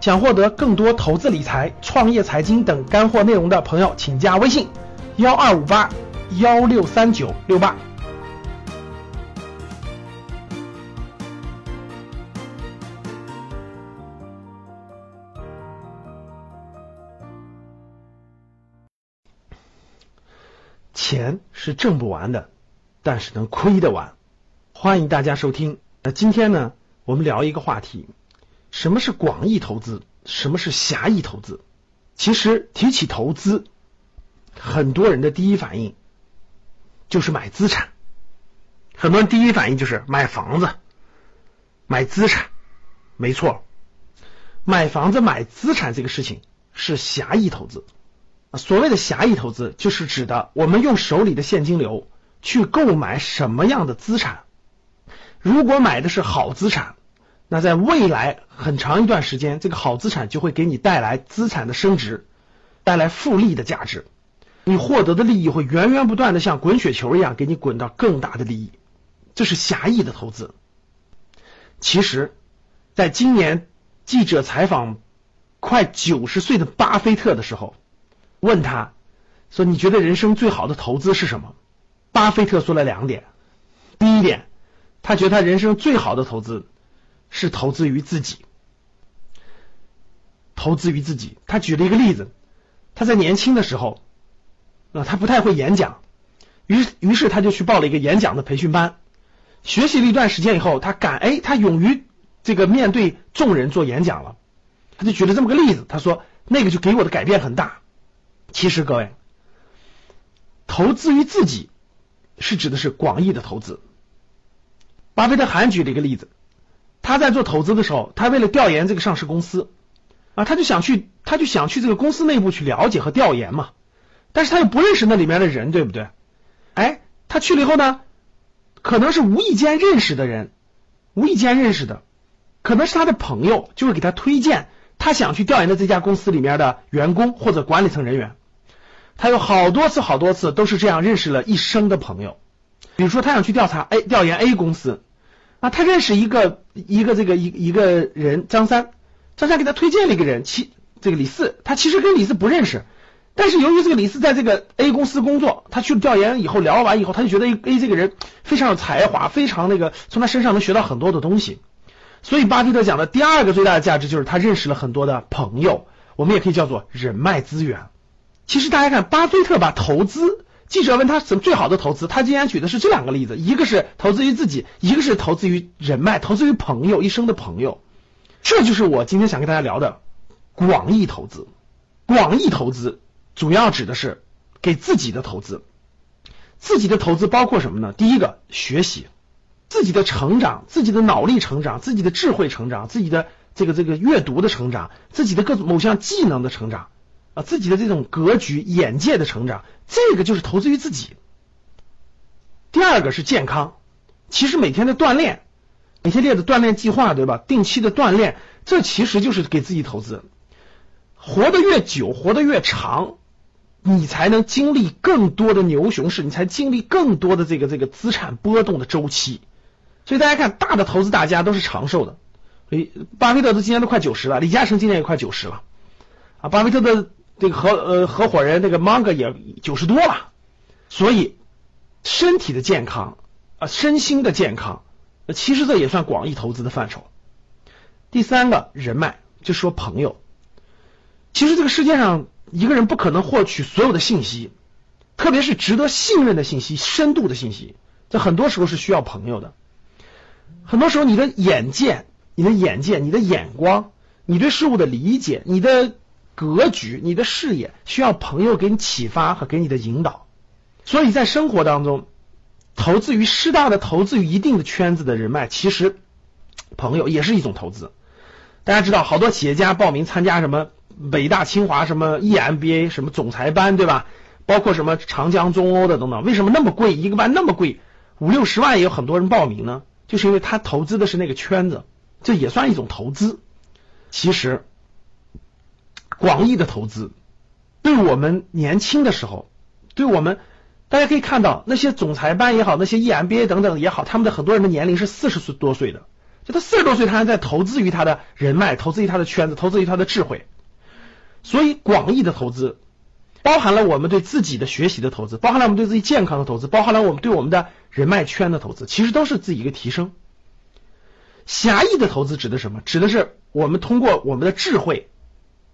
想获得更多投资理财、创业财经等干货内容的朋友，请加微信幺二五八幺六三九六八。钱是挣不完的，但是能亏得完。欢迎大家收听。那今天呢，我们聊一个话题：什么是广义投资？什么是狭义投资？其实提起投资，很多人的第一反应就是买资产。很多人第一反应就是买房子、买资产。没错，买房子、买资产这个事情是狭义投资。所谓的狭义投资，就是指的我们用手里的现金流去购买什么样的资产。如果买的是好资产，那在未来很长一段时间，这个好资产就会给你带来资产的升值，带来复利的价值。你获得的利益会源源不断的像滚雪球一样给你滚到更大的利益。这是狭义的投资。其实，在今年记者采访快九十岁的巴菲特的时候。问他说：“你觉得人生最好的投资是什么？”巴菲特说了两点。第一点，他觉得他人生最好的投资是投资于自己，投资于自己。他举了一个例子，他在年轻的时候啊，他不太会演讲，于于是他就去报了一个演讲的培训班，学习了一段时间以后，他敢哎，他勇于这个面对众人做演讲了。他就举了这么个例子，他说那个就给我的改变很大。其实各位，投资于自己是指的是广义的投资。巴菲特还举了一个例子，他在做投资的时候，他为了调研这个上市公司啊，他就想去，他就想去这个公司内部去了解和调研嘛。但是他又不认识那里面的人，对不对？哎，他去了以后呢，可能是无意间认识的人，无意间认识的，可能是他的朋友，就会给他推荐他想去调研的这家公司里面的员工或者管理层人员。他有好多次、好多次都是这样认识了一生的朋友。比如说，他想去调查 A 调研 A 公司啊，他认识一个一个这个一一个人张三，张三给他推荐了一个人，其这个李四，他其实跟李四不认识，但是由于这个李四在这个 A 公司工作，他去调研以后聊完以后，他就觉得 A 这个人非常有才华，非常那个从他身上能学到很多的东西。所以巴菲特讲的第二个最大的价值就是他认识了很多的朋友，我们也可以叫做人脉资源。其实大家看，巴菲特把投资，记者问他什么最好的投资，他竟然举的是这两个例子，一个是投资于自己，一个是投资于人脉，投资于朋友，一生的朋友。这就是我今天想跟大家聊的广义投资。广义投资主要指的是给自己的投资，自己的投资包括什么呢？第一个，学习，自己的成长，自己的脑力成长，自己的智慧成长，自己的这个这个阅读的成长，自己的各种某项技能的成长。啊，自己的这种格局、眼界的成长，这个就是投资于自己。第二个是健康，其实每天的锻炼，每天列的锻炼计划，对吧？定期的锻炼，这其实就是给自己投资。活得越久，活得越长，你才能经历更多的牛熊市，你才经历更多的这个这个资产波动的周期。所以大家看，大的投资大家都是长寿的。所以巴菲特都今年都快九十了，李嘉诚今年也快九十了。啊，巴菲特的。这个合呃合伙人那个芒格也九十多了，所以身体的健康啊身心的健康，其实这也算广义投资的范畴。第三个人脉，就说朋友。其实这个世界上一个人不可能获取所有的信息，特别是值得信任的信息、深度的信息，这很多时候是需要朋友的。很多时候你的眼界、你的眼界、你的眼光、你对事物的理解、你的。格局，你的视野需要朋友给你启发和给你的引导，所以在生活当中，投资于适当的投资于一定的圈子的人脉，其实朋友也是一种投资。大家知道，好多企业家报名参加什么北大、清华什么 EMBA 什么总裁班，对吧？包括什么长江、中欧的等等，为什么那么贵？一个班那么贵，五六十万也有很多人报名呢？就是因为他投资的是那个圈子，这也算一种投资。其实。广义的投资，对我们年轻的时候，对我们大家可以看到，那些总裁班也好，那些 EMBA 等等也好，他们的很多人的年龄是四十岁多岁的，就他四十多岁，他还在投资于他的人脉，投资于他的圈子，投资于他的智慧。所以，广义的投资包含了我们对自己的学习的投资，包含了我们对自己健康的投资，包含了我们对我们的人脉圈的投资，其实都是自己一个提升。狭义的投资指的什么？指的是我们通过我们的智慧，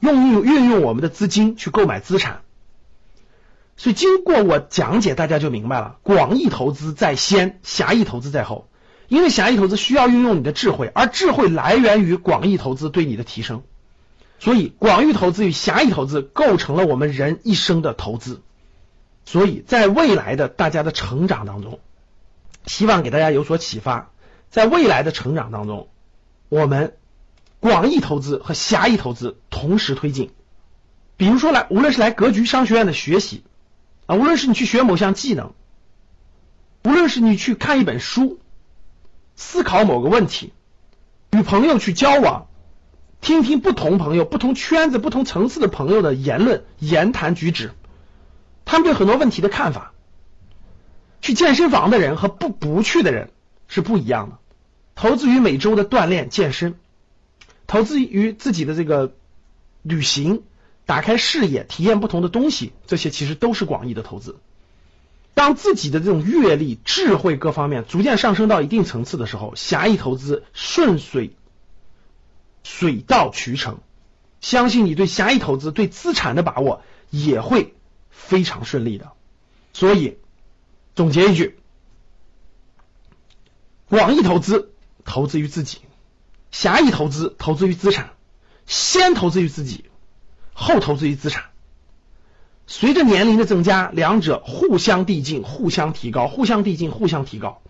用运运用我们的资金去购买资产。所以经过我讲解，大家就明白了，广义投资在先，狭义投资在后。因为狭义投资需要运用你的智慧，而智慧来源于广义投资对你的提升。所以广义投资与狭义投资构成了我们人一生的投资。所以在未来的大家的成长当中，希望给大家有所启发。在未来的成长当中，我们广义投资和狭义投资同时推进。比如说来，无论是来格局商学院的学习啊，无论是你去学某项技能，无论是你去看一本书、思考某个问题、与朋友去交往、听听不同朋友、不同圈子、不同层次的朋友的言论、言谈举止，他们对很多问题的看法。去健身房的人和不不去的人是不一样的。投资于每周的锻炼健身，投资于自己的这个旅行，打开视野，体验不同的东西，这些其实都是广义的投资。当自己的这种阅历、智慧各方面逐渐上升到一定层次的时候，狭义投资顺水水到渠成。相信你对狭义投资、对资产的把握也会非常顺利的。所以总结一句：广义投资。投资于自己，狭义投资投资于资产，先投资于自己，后投资于资产。随着年龄的增加，两者互相递进，互相提高，互相递进，互相提高。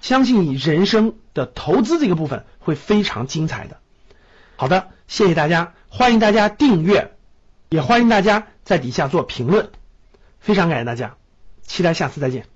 相信你人生的投资这个部分会非常精彩的。好的，谢谢大家，欢迎大家订阅，也欢迎大家在底下做评论，非常感谢大家，期待下次再见。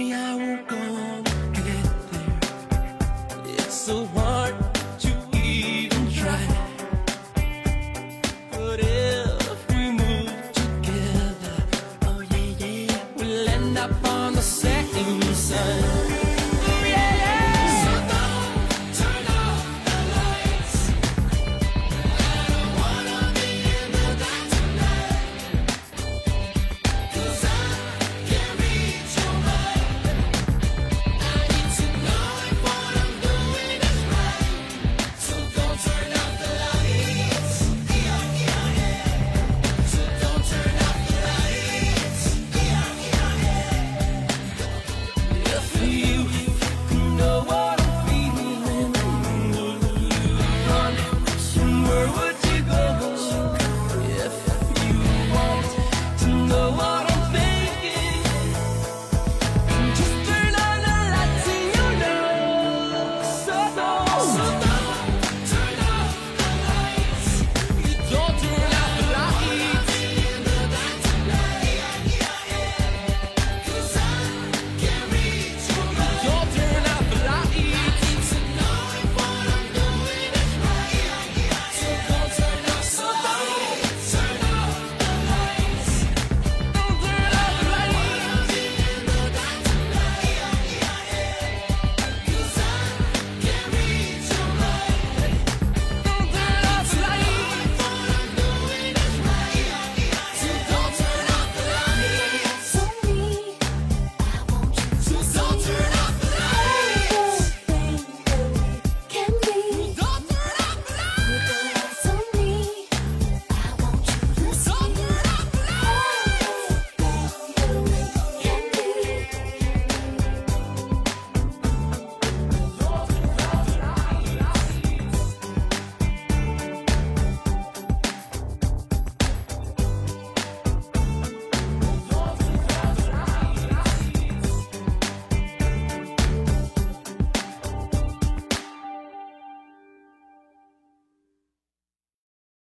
me, I will go get there. It's the one.